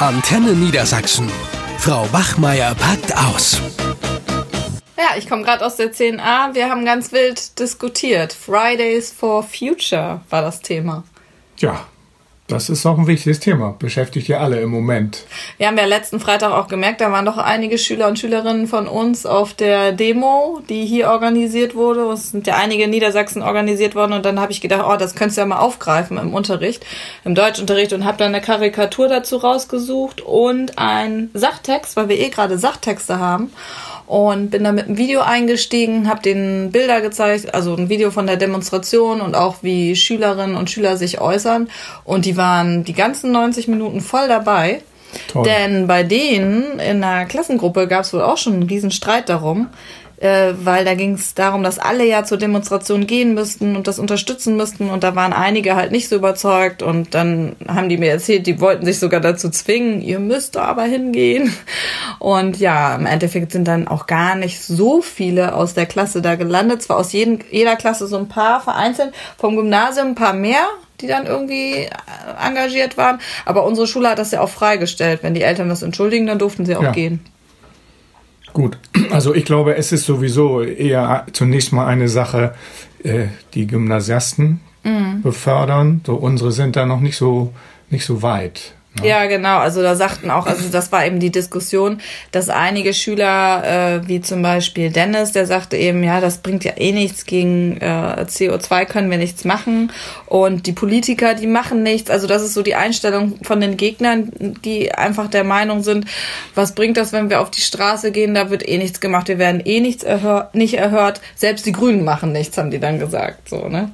Antenne Niedersachsen. Frau Bachmeier packt aus. Ja, ich komme gerade aus der 10a. Wir haben ganz wild diskutiert. Fridays for Future war das Thema. Ja, das ist auch ein wichtiges Thema, beschäftigt ja alle im Moment. Wir haben ja letzten Freitag auch gemerkt, da waren doch einige Schüler und Schülerinnen von uns auf der Demo, die hier organisiert wurde. Es sind ja einige in Niedersachsen organisiert worden und dann habe ich gedacht, oh, das könntest du ja mal aufgreifen im Unterricht, im Deutschunterricht und habe dann eine Karikatur dazu rausgesucht und einen Sachtext, weil wir eh gerade Sachtexte haben und bin da mit einem Video eingestiegen, habe den Bilder gezeigt, also ein Video von der Demonstration und auch wie Schülerinnen und Schüler sich äußern und die waren die ganzen 90 Minuten voll dabei. Toll. Denn bei denen in der Klassengruppe gab es wohl auch schon einen riesen Streit darum, äh, weil da ging es darum, dass alle ja zur Demonstration gehen müssten und das unterstützen müssten und da waren einige halt nicht so überzeugt und dann haben die mir erzählt, die wollten sich sogar dazu zwingen, ihr müsst aber hingehen und ja, im Endeffekt sind dann auch gar nicht so viele aus der Klasse da gelandet, zwar aus jeden, jeder Klasse so ein paar vereinzelt, vom Gymnasium ein paar mehr, die dann irgendwie äh, engagiert waren. Aber unsere Schule hat das ja auch freigestellt. Wenn die Eltern das entschuldigen, dann durften sie auch ja. gehen. Gut, also ich glaube, es ist sowieso eher zunächst mal eine Sache, äh, die Gymnasiasten mhm. befördern. So unsere sind da noch nicht so nicht so weit. Ne? Ja, genau. Also da sagten auch, also das war eben die Diskussion, dass einige Schüler, äh, wie zum Beispiel Dennis, der sagte eben, ja, das bringt ja eh nichts gegen äh, CO2 können wir nichts machen und die Politiker, die machen nichts. Also das ist so die Einstellung von den Gegnern, die einfach der Meinung sind, was bringt das, wenn wir auf die Straße gehen, da wird eh nichts gemacht, wir werden eh nichts erhör nicht erhört. Selbst die Grünen machen nichts, haben die dann gesagt, so ne?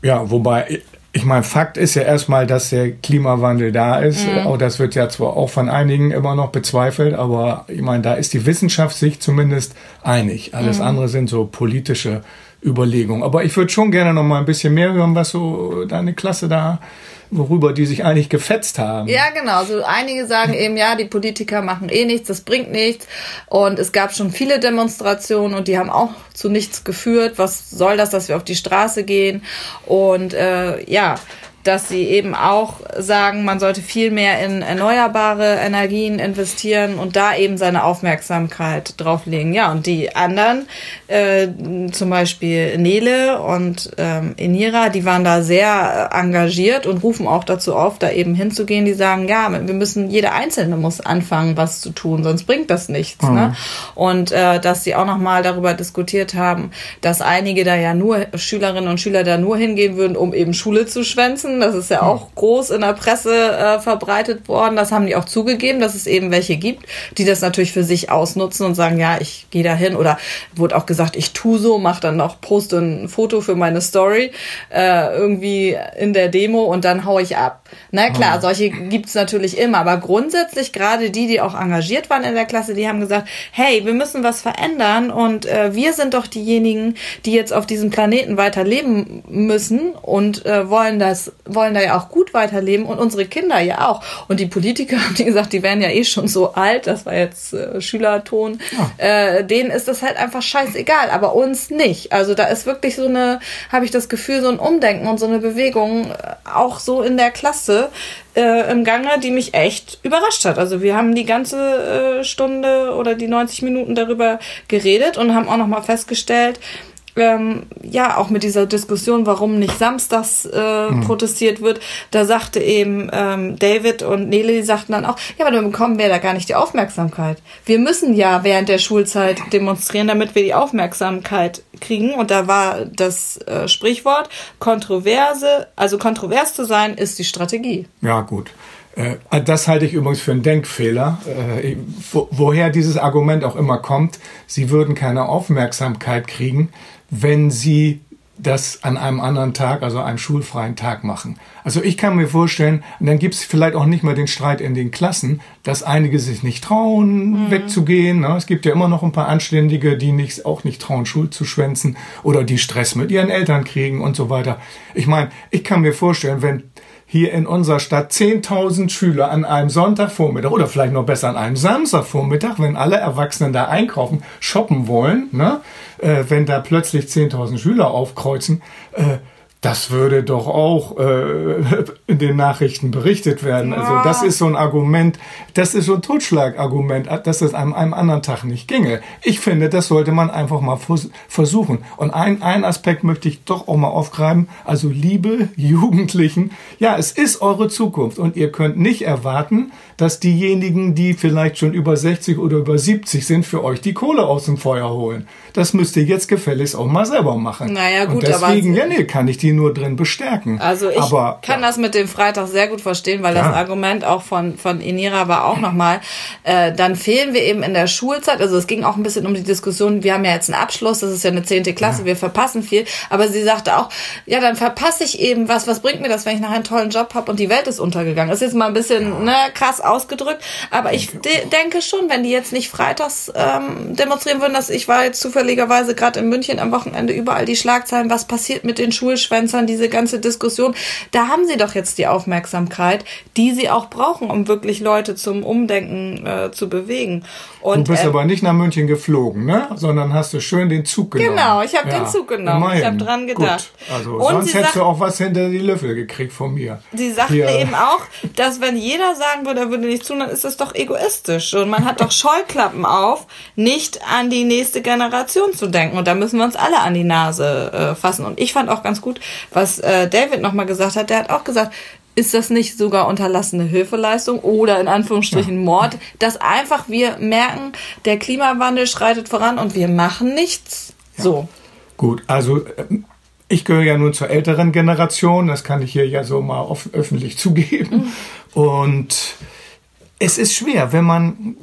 Ja, wobei ich meine, Fakt ist ja erstmal, dass der Klimawandel da ist. Mhm. Auch das wird ja zwar auch von einigen immer noch bezweifelt, aber ich meine, da ist die Wissenschaft sich zumindest einig. Alles mhm. andere sind so politische Überlegungen. Aber ich würde schon gerne noch mal ein bisschen mehr hören, was so deine Klasse da worüber die sich eigentlich gefetzt haben. Ja, genau. So einige sagen eben, ja, die Politiker machen eh nichts, das bringt nichts. Und es gab schon viele Demonstrationen und die haben auch zu nichts geführt. Was soll das, dass wir auf die Straße gehen? Und äh, ja, dass sie eben auch sagen, man sollte viel mehr in erneuerbare Energien investieren und da eben seine Aufmerksamkeit drauflegen. Ja, und die anderen, äh, zum Beispiel Nele und ähm, Enira, die waren da sehr engagiert und rufen auch dazu auf, da eben hinzugehen. Die sagen, ja, wir müssen, jeder Einzelne muss anfangen, was zu tun, sonst bringt das nichts. Ne? Mhm. Ne? Und äh, dass sie auch nochmal darüber diskutiert haben, dass einige da ja nur, Schülerinnen und Schüler da nur hingehen würden, um eben Schule zu schwänzen das ist ja auch groß in der Presse äh, verbreitet worden. Das haben die auch zugegeben, dass es eben welche gibt, die das natürlich für sich ausnutzen und sagen, ja, ich gehe da hin. Oder wurde auch gesagt, ich tu so, mach dann noch, poste ein Foto für meine Story äh, irgendwie in der Demo und dann hau ich ab. Na klar, oh. solche gibt's natürlich immer. Aber grundsätzlich gerade die, die auch engagiert waren in der Klasse, die haben gesagt, hey, wir müssen was verändern und äh, wir sind doch diejenigen, die jetzt auf diesem Planeten weiter leben müssen und äh, wollen das wollen da ja auch gut weiterleben und unsere Kinder ja auch. Und die Politiker haben die gesagt, die werden ja eh schon so alt, das war jetzt äh, Schülerton, ja. äh, denen ist das halt einfach scheißegal, aber uns nicht. Also da ist wirklich so eine, habe ich das Gefühl, so ein Umdenken und so eine Bewegung äh, auch so in der Klasse äh, im Gange, die mich echt überrascht hat. Also wir haben die ganze äh, Stunde oder die 90 Minuten darüber geredet und haben auch nochmal festgestellt, ähm, ja, auch mit dieser Diskussion, warum nicht samstags äh, mhm. protestiert wird, da sagte eben ähm, David und Nele, die sagten dann auch, ja, aber dann bekommen wir da gar nicht die Aufmerksamkeit. Wir müssen ja während der Schulzeit demonstrieren, damit wir die Aufmerksamkeit kriegen. Und da war das äh, Sprichwort, Kontroverse, also kontrovers zu sein, ist die Strategie. Ja, gut. Äh, das halte ich übrigens für einen Denkfehler, äh, woher dieses Argument auch immer kommt. Sie würden keine Aufmerksamkeit kriegen, wenn sie das an einem anderen Tag, also einem schulfreien Tag machen. Also ich kann mir vorstellen, und dann gibt es vielleicht auch nicht mal den Streit in den Klassen, dass einige sich nicht trauen, mhm. wegzugehen. Ne? Es gibt ja immer noch ein paar Anständige, die nicht, auch nicht trauen, Schul zu schwänzen oder die Stress mit ihren Eltern kriegen und so weiter. Ich meine, ich kann mir vorstellen, wenn hier in unserer Stadt 10.000 Schüler an einem Sonntagvormittag oder vielleicht noch besser an einem Samstagvormittag, wenn alle Erwachsenen da einkaufen, shoppen wollen, ne? Äh, wenn da plötzlich 10.000 Schüler aufkreuzen, äh, das würde doch auch äh, in den Nachrichten berichtet werden. Also Ja. das ist so ein Argument, das ist so ein Totschlagargument, dass es an einem anderen Tag nicht ginge. Ich finde, das sollte man einfach mal vers versuchen. Und ein, ein Aspekt möchte ich doch auch mal aufgreifen. Also liebe Jugendlichen, ja, es ist eure Zukunft und ihr könnt nicht erwarten, dass diejenigen, die vielleicht schon über 60 oder über 70 sind, für euch die Kohle aus dem Feuer holen. Das müsst ihr jetzt gefälligst auch mal selber machen. Naja, gut, und aber- deswegen, ja, nee, kann ich die nur drin bestärken. Also ich Aber, kann das mit dem Freitag sehr gut verstehen, weil Ja. das Argument auch von, von Inira war auch nochmal, äh, dann fehlen wir eben in der Schulzeit, also es ging auch ein bisschen um die Diskussion, wir haben ja jetzt einen Abschluss, das ist ja eine zehnte Klasse, wir verpassen viel, aber sie sagte auch, ja, dann verpasse ich eben was, was bringt mir das, wenn ich nachher einen tollen Job habe und die Welt ist untergegangen. Das ist jetzt mal ein bisschen ne, krass ausgedrückt, aber ich de denke schon, wenn die jetzt nicht freitags ähm, demonstrieren würden, dass ich war jetzt zufälligerweise gerade in München am Wochenende überall die Schlagzeilen, was passiert mit den Schulschwänzern, diese ganze Diskussion, da haben sie doch jetzt die Aufmerksamkeit, die sie auch brauchen, um wirklich Leute zum Umdenken äh, zu bewegen. Und du bist äh, aber nicht nach München geflogen, ne? Sondern hast du schön den Zug genommen. Genau, ich hab den Zug genommen. Ich hab dran gedacht. Gut. Also Und sonst hättest du auch was hinter die Löffel gekriegt von mir. Sie sagten Hier. eben auch, dass wenn jeder sagen würde, er würde nicht tun, dann ist das doch egoistisch. Und man hat doch Scheuklappen auf, nicht an die nächste Generation zu denken. Und da müssen wir uns alle an die Nase äh, fassen. Und ich fand auch ganz gut, was äh, David nochmal gesagt hat. Der hat auch gesagt, ist das nicht sogar unterlassene Hilfeleistung oder in Anführungsstrichen Mord, dass einfach wir merken, der Klimawandel schreitet voran und wir machen nichts. So. Gut, also ähm, ich gehöre ja nun zur älteren Generation, das kann ich hier ja so mal öffentlich zugeben. Und es ist schwer, wenn man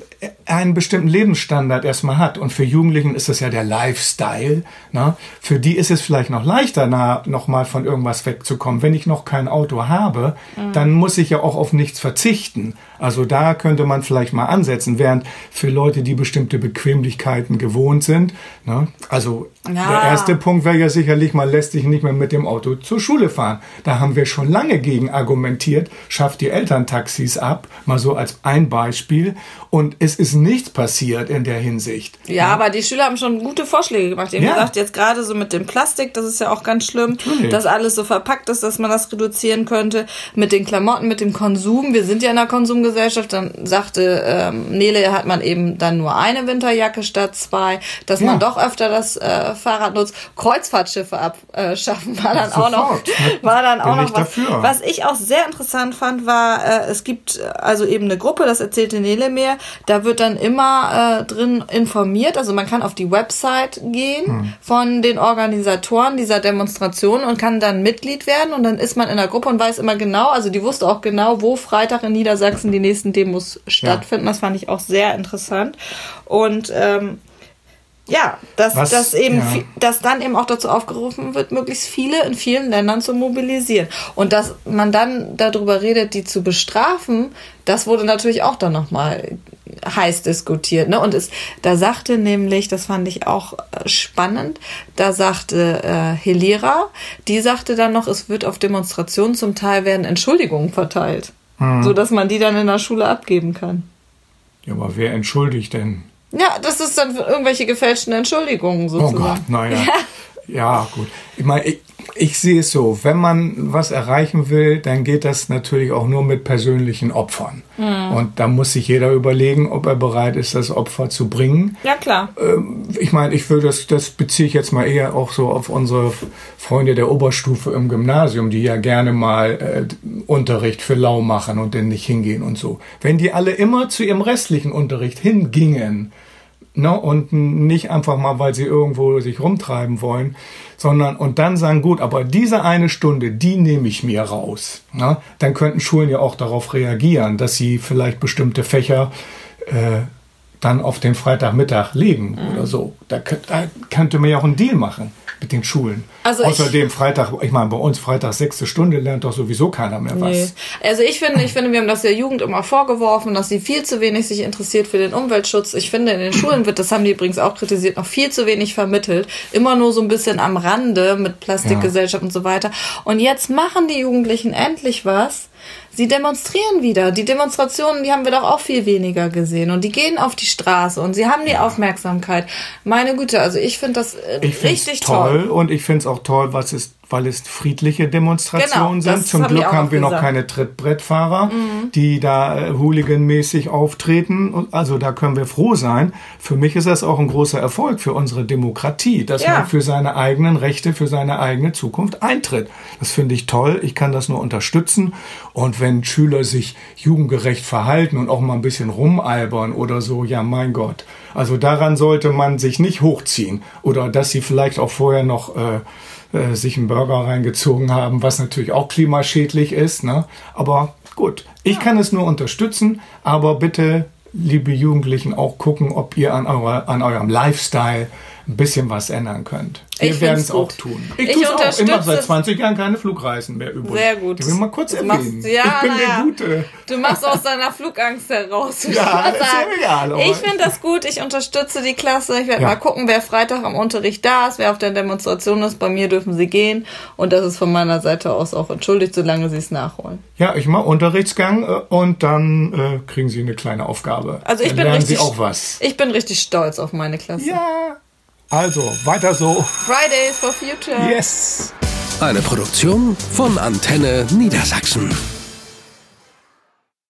einen bestimmten Lebensstandard erstmal hat. Und für Jugendlichen ist das ja der Lifestyle. Ne? Für die ist es vielleicht noch leichter, na, noch mal von irgendwas wegzukommen. Wenn ich noch kein Auto habe, dann muss ich ja auch auf nichts verzichten. Also da könnte man vielleicht mal ansetzen, während für Leute, die bestimmte Bequemlichkeiten gewohnt sind, ne? also Ja. der erste Punkt wäre ja sicherlich, man lässt sich nicht mehr mit dem Auto zur Schule fahren. Da haben wir schon lange gegen argumentiert, schafft die Elterntaxis ab, mal so als ein Beispiel. Und es ist nichts passiert in der Hinsicht. Ja, aber die Schüler haben schon gute Vorschläge gemacht. Die haben Ja. gesagt, jetzt gerade so mit dem Plastik, das ist ja auch ganz schlimm, Natürlich. dass alles so verpackt ist, dass man das reduzieren könnte. Mit den Klamotten, mit dem Konsum. Wir sind ja in einer Konsumgesellschaft. Dann sagte ähm, Nele, hat man eben dann nur eine Winterjacke statt zwei. Dass Ja. man doch öfter das äh, Fahrrad nutzt. Kreuzfahrtschiffe abschaffen war dann auch noch, Sofort. war dann auch noch was. dafür. Was ich auch sehr interessant fand, war, äh, es gibt äh, also eben eine Gruppe, das erzählte Nele mir, da wird dann immer äh, drin informiert, also man kann auf die Website gehen Hm. von den Organisatoren dieser Demonstration und kann dann Mitglied werden und dann ist man in der Gruppe und weiß immer genau, also die wusste auch genau, wo Freitag in Niedersachsen die nächsten Demos stattfinden. Das fand ich auch sehr interessant und ähm, ja, dass, Was- dass eben, ja. dass dann eben auch dazu aufgerufen wird, möglichst viele in vielen Ländern zu mobilisieren. Und dass man dann darüber redet, die zu bestrafen, das wurde natürlich auch dann nochmal heiß diskutiert. Ne? Und es, da sagte nämlich, das fand ich auch äh, spannend, da sagte äh, Helira, die sagte dann noch, es wird auf Demonstrationen zum Teil werden Entschuldigungen verteilt, Hm. so dass man die dann in der Schule abgeben kann. Ja, aber wer entschuldigt denn? Ja, das ist dann irgendwelche gefälschten Entschuldigungen Oh sozusagen. Gott, naja. Ja, gut. Ich meine, ich, ich sehe es so, wenn man was erreichen will, dann geht das natürlich auch nur mit persönlichen Opfern. Und da muss sich jeder überlegen, ob er bereit ist, das Opfer zu bringen. Ja, klar. Ich meine, ich will das, das beziehe ich jetzt mal eher auch so auf unsere Freunde der Oberstufe im Gymnasium, die ja gerne mal äh, Unterricht für lau machen und dann nicht hingehen und so. Wenn die alle immer zu ihrem restlichen Unterricht hingingen, ne, und nicht einfach mal, weil sie irgendwo sich rumtreiben wollen, sondern und dann sagen, gut, aber diese eine Stunde, die nehme ich mir raus. Ne? Dann könnten Schulen ja auch darauf reagieren, dass sie vielleicht bestimmte Fächer äh, dann auf den Freitagmittag legen oder so. Da, da könnte man ja auch einen Deal machen mit den Schulen. Also ich- Außerdem Freitag, ich meine, bei uns Freitag sechste Stunde lernt doch sowieso keiner mehr was. Nee. Also ich finde, ich finde, wir haben das der Jugend immer vorgeworfen, dass sie viel zu wenig sich interessiert für den Umweltschutz. Ich finde, in den Schulen wird, das haben die übrigens auch kritisiert, noch viel zu wenig vermittelt. Immer nur so ein bisschen am Rande mit Plastikgesellschaft und so weiter. Und jetzt machen die Jugendlichen endlich was. Sie demonstrieren wieder. Die Demonstrationen, die haben wir doch auch viel weniger gesehen. Und die gehen auf die Straße und sie haben die Aufmerksamkeit. Meine Güte, also ich finde das äh, Ich richtig toll, toll. und ich finde es auch toll, was es weil es friedliche Demonstrationen Genau, sind. Zum Glück haben wir noch gesagt. keine Trittbrettfahrer, die da äh, hooliganmäßig auftreten. Also da können wir froh sein. Für mich ist das auch ein großer Erfolg für unsere Demokratie, dass Ja. man für seine eigenen Rechte, für seine eigene Zukunft eintritt. Das finde ich toll. Ich kann das nur unterstützen. Und wenn Schüler sich jugendgerecht verhalten und auch mal ein bisschen rumalbern oder so, ja mein Gott. Also daran sollte man sich nicht hochziehen. Oder dass sie vielleicht auch vorher noch äh, äh, sich einen Burger reingezogen haben, was natürlich auch klimaschädlich ist. Ne? Aber gut, ich kann es nur unterstützen, aber bitte, liebe Jugendlichen, auch gucken, ob ihr an, eurer, an eurem Lifestyle ein bisschen was ändern könnt. Wir Ich werden es auch tun. Ich tu's auch. Ich mache unterstütze- seit 20 Jahren keine Flugreisen mehr übrigens. Sehr gut. Ich will mal kurz Du erwähnen. machst- ja, ich bin der ja. Gute. Du machst aus deiner Flugangst heraus. Ja, Ich ist ja egal, Ich finde das gut. Ich unterstütze die Klasse. Ich werde Ja. mal gucken, wer Freitag am Unterricht da ist, wer auf der Demonstration ist. Bei mir dürfen sie gehen. Und das ist von meiner Seite aus auch entschuldigt, solange sie es nachholen. Ja, ich mache Unterrichtsgang äh, und dann äh, kriegen Sie eine kleine Aufgabe. Also ich dann bin lernen richtig, Sie auch was. Ich bin richtig stolz auf meine Klasse. Ja. Also, weiter so. Fridays for Future. Yes. Eine Produktion von Antenne Niedersachsen.